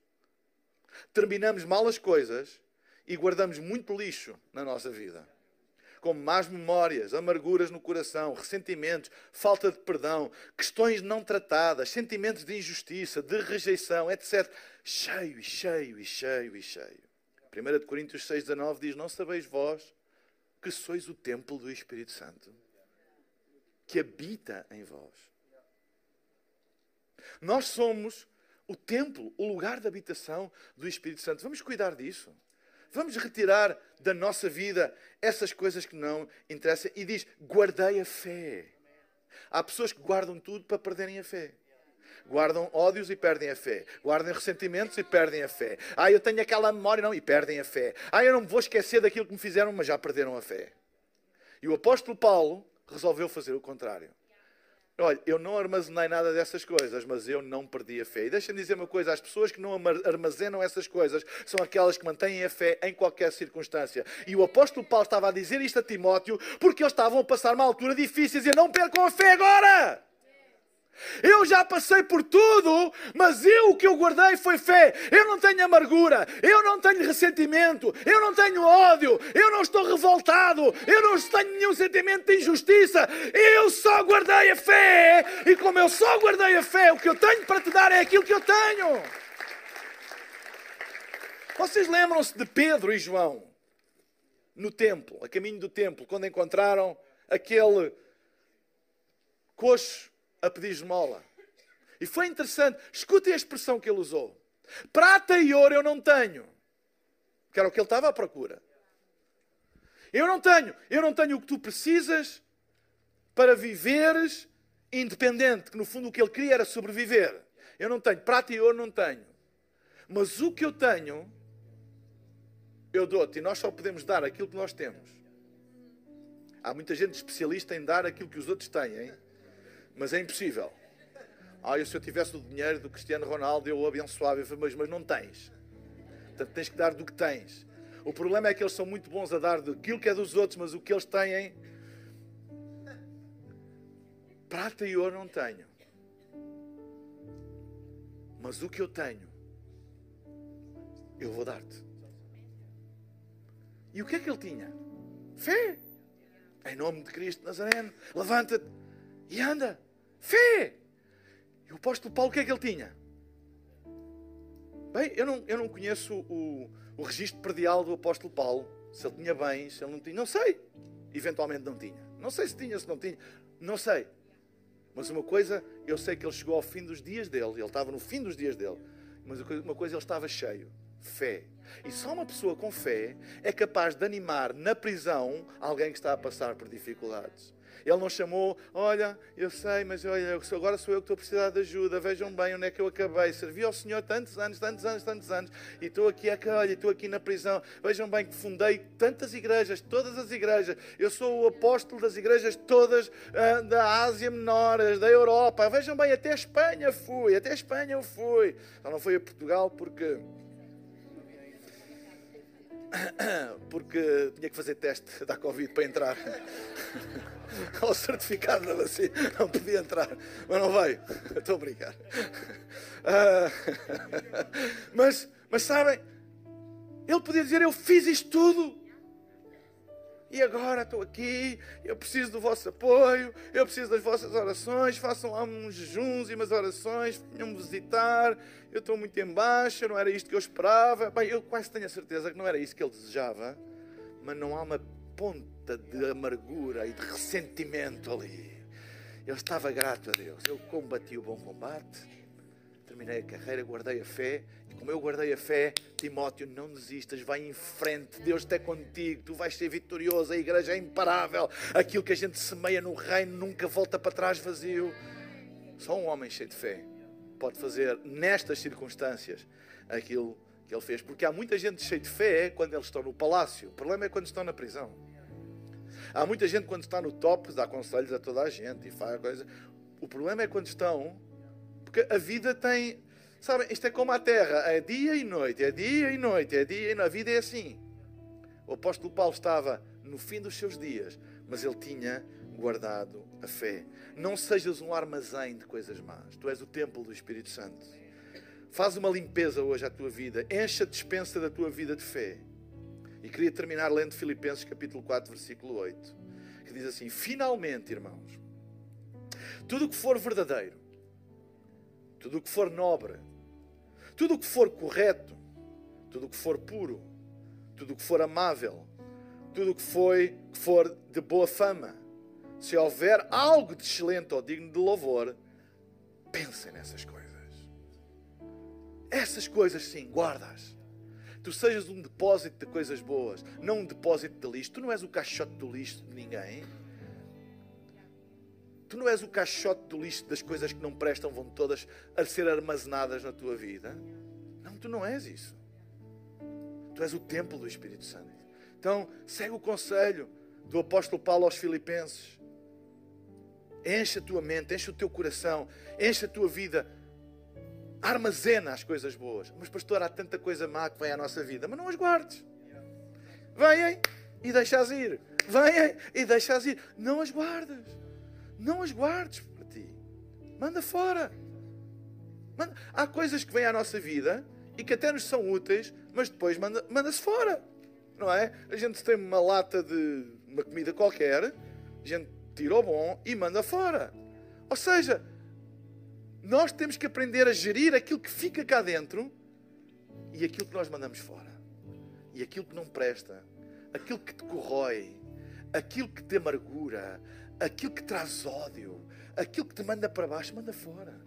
terminamos mal as coisas e guardamos muito lixo na nossa vida. Como más memórias, amarguras no coração, ressentimentos, falta de perdão, questões não tratadas, sentimentos de injustiça, de rejeição, etc. Cheio e cheio e cheio e cheio. 1 Coríntios 6,19 diz: Não sabeis vós que sois o templo do Espírito Santo, que habita em vós. Nós somos o templo, o lugar de habitação do Espírito Santo. Vamos cuidar disso. Vamos retirar da nossa vida essas coisas que não interessam. E diz: guardei a fé. Há pessoas que guardam tudo para perderem a fé. Guardam ódios e perdem a fé. Guardam ressentimentos e perdem a fé. Ah, eu tenho aquela memória, não, e perdem a fé. Ah, eu não vou esquecer daquilo que me fizeram, mas já perderam a fé. E o apóstolo Paulo resolveu fazer o contrário. Olha, eu não armazenei nada dessas coisas, mas eu não perdi a fé. E deixa-me dizer uma coisa: as pessoas que não armazenam essas coisas são aquelas que mantêm a fé em qualquer circunstância. E o apóstolo Paulo estava a dizer isto a Timóteo porque eles estavam a passar uma altura difícil e não percam a fé agora. Eu já passei por tudo, mas eu o que eu guardei foi fé. Eu não tenho amargura, eu não tenho ressentimento, eu não tenho ódio, eu não estou revoltado, eu não tenho nenhum sentimento de injustiça. Eu só guardei a fé. E como eu só guardei a fé, o que eu tenho para te dar é aquilo que eu tenho. Vocês lembram-se de Pedro e João no templo, a caminho do templo, quando encontraram aquele coxo a pedir esmola. E foi interessante. Escutem a expressão que ele usou. Prata e ouro eu não tenho. Que era o que ele estava à procura. Eu não tenho. Eu não tenho o que tu precisas para viveres independente. Que no fundo o que ele queria era sobreviver. Eu não tenho. Prata e ouro não tenho. Mas o que eu tenho, eu dou-te. E nós só podemos dar aquilo que nós temos. Há muita gente especialista em dar aquilo que os outros têm. Hein? Mas é impossível. Ah, se eu tivesse o dinheiro do Cristiano Ronaldo, eu o abençoava. Mas, mas não tens. Portanto, tens que dar do que tens. O problema é que eles são muito bons a dar daquilo que é dos outros, mas o que eles têm. Prata e ouro não tenho. Mas o que eu tenho, eu vou dar-te. E o que é que ele tinha? Fé. Em nome de Cristo Nazareno, levanta-te e anda. Fé. E o apóstolo Paulo, o que é que ele tinha? Bem, eu não, eu não conheço o, o registro predial do apóstolo Paulo. Se ele tinha bens, se ele não tinha. Não sei. Eventualmente não tinha. Não sei se tinha, se não tinha. Não sei. Mas uma coisa, eu sei que ele chegou ao fim dos dias dele. Ele estava no fim dos dias dele. Mas uma coisa, ele estava cheio. Fé. E só uma pessoa com fé é capaz de animar na prisão alguém que está a passar por dificuldades. Ele não chamou, olha, eu sei, mas olha, agora sou eu que estou a precisar de ajuda. Vejam bem onde é que eu acabei. Servi ao Senhor tantos anos, tantos anos, tantos anos, e estou aqui, olha, estou aqui na prisão. Vejam bem que fundei tantas igrejas, todas as igrejas. Eu sou o apóstolo das igrejas todas uh, da Ásia Menor, da Europa. Vejam bem, até a Espanha fui, até a Espanha eu fui. Só não fui a Portugal porque porque tinha que fazer teste da Covid para entrar. o certificado da vacina, não podia entrar, mas não veio. Estou a brincar. Uh, mas, mas sabem, ele podia dizer: Eu fiz isto tudo. E agora estou aqui, eu preciso do vosso apoio, eu preciso das vossas orações, façam lá uns jejuns e umas orações, venham-me visitar, eu estou muito em baixa, não era isto que eu esperava. Bem, eu quase tenho a certeza que não era isso que ele desejava, mas não há uma de amargura e de ressentimento ali. Eu estava grato a Deus. Eu combati o bom combate, terminei a carreira, guardei a fé. E como eu guardei a fé, Timóteo, não desistas, vai em frente. Deus está contigo, tu vais ser vitorioso. A igreja é imparável. Aquilo que a gente semeia no reino nunca volta para trás vazio. Só um homem cheio de fé pode fazer nestas circunstâncias aquilo que ele fez. Porque há muita gente cheia de fé quando eles estão no palácio. O problema é quando estão na prisão. Há muita gente quando está no top, dá conselhos a toda a gente e faz coisa. O problema é quando estão, porque a vida tem, sabem, isto é como a terra, é dia e noite, é dia e noite, é dia e noite. A vida é assim. O apóstolo Paulo estava no fim dos seus dias, mas ele tinha guardado a fé. Não sejas um armazém de coisas más. Tu és o templo do Espírito Santo. Faz uma limpeza hoje à tua vida. Enche a dispensa da tua vida de fé. E queria terminar lendo Filipenses capítulo 4, versículo 8, que diz assim: Finalmente, irmãos, tudo o que for verdadeiro, tudo o que for nobre, tudo o que for correto, tudo o que for puro, tudo o que for amável, tudo o que, foi, que for de boa fama, se houver algo de excelente ou digno de louvor, pensem nessas coisas. Essas coisas sim, guardas tu sejas um depósito de coisas boas, não um depósito de lixo. Tu não és o caixote do lixo de ninguém. Tu não és o caixote do lixo das coisas que não prestam, vão todas a ser armazenadas na tua vida. Não, tu não és isso. Tu és o templo do Espírito Santo. Então, segue o conselho do apóstolo Paulo aos Filipenses. Enche a tua mente, enche o teu coração, enche a tua vida armazena as coisas boas. Mas, pastor, há tanta coisa má que vem à nossa vida, mas não as guardes. Vêm e deixas ir. Vêm e deixas ir. Não as guardas. Não as guardes para ti. Manda fora. Manda. Há coisas que vêm à nossa vida e que até nos são úteis, mas depois manda-se manda fora. Não é? A gente tem uma lata de uma comida qualquer, a gente tira o bom e manda fora. Ou seja, nós temos que aprender a gerir aquilo que fica cá dentro e aquilo que nós mandamos fora. E aquilo que não presta, aquilo que te corrói, aquilo que te amargura, aquilo que traz ódio, aquilo que te manda para baixo, manda fora.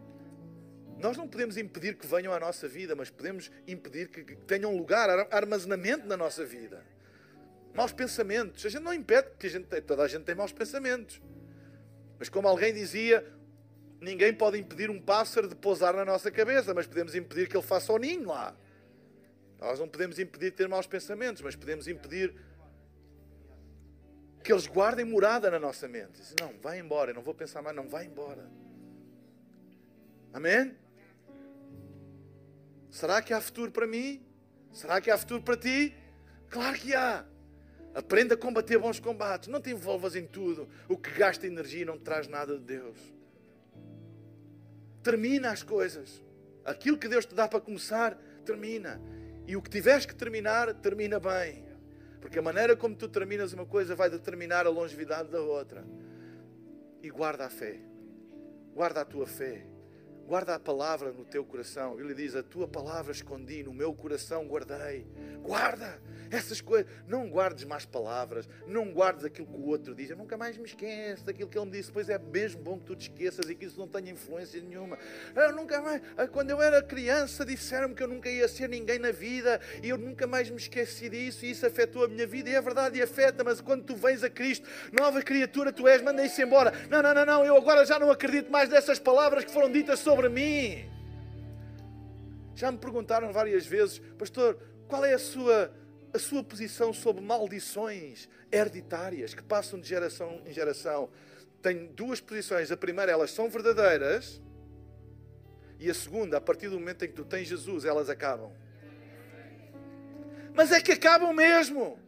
Nós não podemos impedir que venham à nossa vida, mas podemos impedir que, tenham lugar, armazenamento na nossa vida. Maus pensamentos. A gente não impede, porque a gente, toda a gente tem maus pensamentos. Mas como alguém dizia, Ninguém pode impedir um pássaro de pousar na nossa cabeça, mas podemos impedir que ele faça o ninho lá. Nós não podemos impedir de ter maus pensamentos, mas podemos impedir que eles guardem morada na nossa mente. Diz, não, vai embora, eu não vou pensar mais, não, vai embora. Amém? Será que há futuro para mim? Será que há futuro para ti? Claro que há. Aprenda a combater bons combates. Não te envolvas em tudo. O que gasta energia não te traz nada de Deus. Termina as coisas. Aquilo que Deus te dá para começar, termina. E o que tiveres que terminar, termina bem. Porque a maneira como tu terminas uma coisa vai determinar a longevidade da outra. E guarda a fé. Guarda a tua fé. Guarda a palavra no teu coração. Ele diz: A tua palavra escondi, no meu coração guardei. Guarda essas coisas. Não guardes mais palavras. Não guardes aquilo que o outro diz. Eu nunca mais me esqueço daquilo que ele me disse. Pois é mesmo bom que tu te esqueças e que isso não tenha influência nenhuma. Eu nunca mais. Ah, quando eu era criança, disseram-me que eu nunca ia ser ninguém na vida e eu nunca mais me esqueci disso e isso afetou a minha vida. E é verdade, e afeta, mas quando tu vens a Cristo, nova criatura tu és, manda isso embora. Não, não, não, não. Eu agora já não acredito mais dessas palavras que foram ditas sobre sobre mim. Já me perguntaram várias vezes, pastor, qual é a sua, a sua posição sobre maldições hereditárias que passam de geração em geração? Tenho duas posições. A primeira, elas são verdadeiras. E a segunda, a partir do momento em que tu tens Jesus, elas acabam. Mas é que acabam mesmo.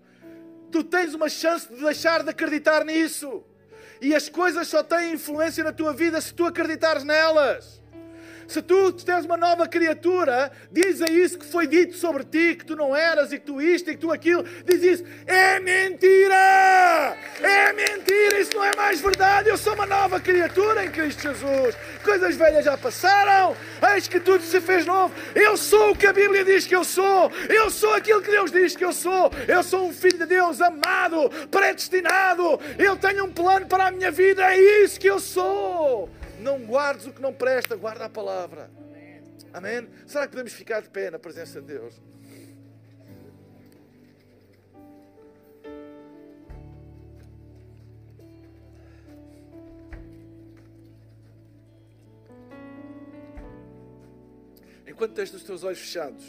Tu tens uma chance de deixar de acreditar nisso. E as coisas só têm influência na tua vida se tu acreditares nelas. Se tu tens uma nova criatura, diz a isso que foi dito sobre ti, que tu não eras e que tu isto e que tu aquilo. Diz isso. É mentira! É mentira! Isso não é mais verdade. Eu sou uma nova criatura em Cristo Jesus. Coisas velhas já passaram. Eis que tudo se fez novo. Eu sou o que a Bíblia diz que eu sou. Eu sou aquilo que Deus diz que eu sou. Eu sou um filho de Deus amado, predestinado. Eu tenho um plano para a minha vida. É isso que eu sou. Não guardes o que não presta, guarda a palavra. Amém? Será que podemos ficar de pé na presença de Deus? Enquanto tens os teus olhos fechados,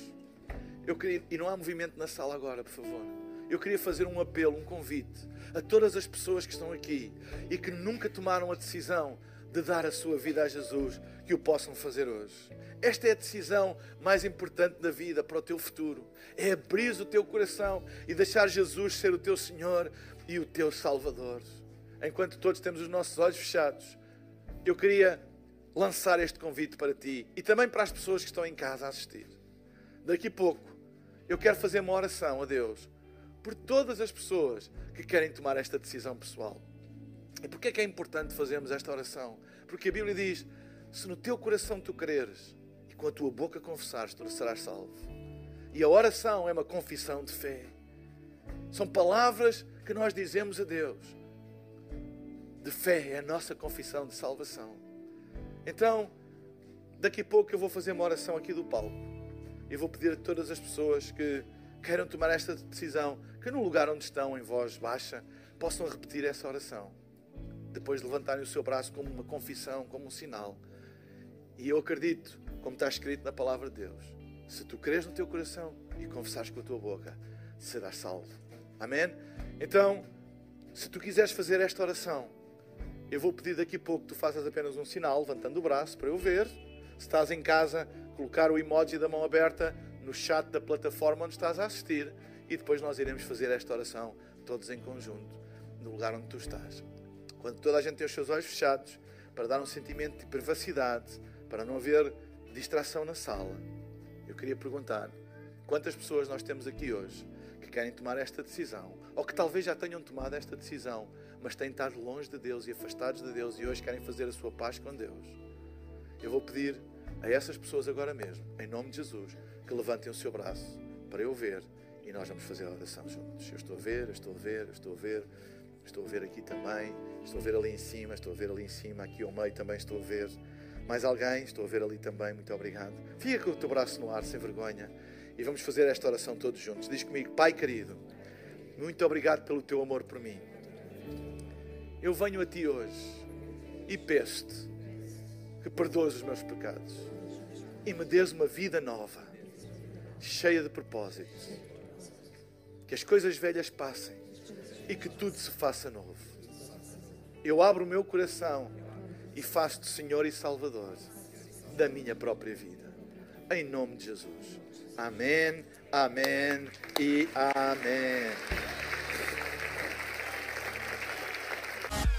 eu queria, e não há movimento na sala agora, por favor. Eu queria fazer um apelo, um convite a todas as pessoas que estão aqui e que nunca tomaram a decisão de dar a sua vida a Jesus, que o possam fazer hoje. Esta é a decisão mais importante da vida para o teu futuro. É abrir o teu coração e deixar Jesus ser o teu Senhor e o teu Salvador. Enquanto todos temos os nossos olhos fechados, eu queria lançar este convite para ti e também para as pessoas que estão em casa a assistir. Daqui a pouco, eu quero fazer uma oração a Deus por todas as pessoas que querem tomar esta decisão pessoal. E porquê é que é importante fazermos esta oração? Porque a Bíblia diz: se no teu coração tu creres e com a tua boca confessares, tu serás salvo. E a oração é uma confissão de fé. São palavras que nós dizemos a Deus. De fé é a nossa confissão de salvação. Então, daqui a pouco eu vou fazer uma oração aqui do palco. E vou pedir a todas as pessoas que queiram tomar esta decisão, que no lugar onde estão, em voz baixa, possam repetir essa oração depois de levantarem o seu braço como uma confissão, como um sinal. E eu acredito, como está escrito na palavra de Deus, se tu creres no teu coração e confessares com a tua boca, serás salvo. Amém? Então, se tu quiseres fazer esta oração, eu vou pedir daqui a pouco que tu faças apenas um sinal, levantando o braço para eu ver. Se estás em casa, colocar o emoji da mão aberta no chat da plataforma onde estás a assistir e depois nós iremos fazer esta oração todos em conjunto, no lugar onde tu estás quando toda a gente tem os seus olhos fechados, para dar um sentimento de privacidade, para não haver distração na sala. Eu queria perguntar: quantas pessoas nós temos aqui hoje que querem tomar esta decisão, ou que talvez já tenham tomado esta decisão, mas têm estado longe de Deus e afastados de Deus e hoje querem fazer a sua paz com Deus? Eu vou pedir a essas pessoas agora mesmo, em nome de Jesus, que levantem o seu braço para eu ver e nós vamos fazer a oração juntos. Eu estou a ver, eu estou a ver, eu estou a ver. Estou a ver aqui também. Estou a ver ali em cima. Estou a ver ali em cima. Aqui ao meio também estou a ver. Mais alguém? Estou a ver ali também. Muito obrigado. Fica com o teu braço no ar, sem vergonha. E vamos fazer esta oração todos juntos. Diz comigo, Pai querido, muito obrigado pelo teu amor por mim. Eu venho a ti hoje e peço-te que perdoes os meus pecados e me dês uma vida nova, cheia de propósitos. Que as coisas velhas passem e que tudo se faça novo. Eu abro o meu coração e faço-te Senhor e Salvador da minha própria vida. Em nome de Jesus. Amém, amém e amém.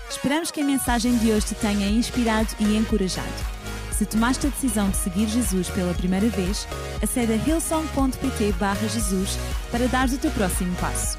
Esperamos que a mensagem de hoje te tenha inspirado e encorajado. Se tomaste a decisão de seguir Jesus pela primeira vez, acede a hillsong.pt Jesus para dar o teu próximo passo.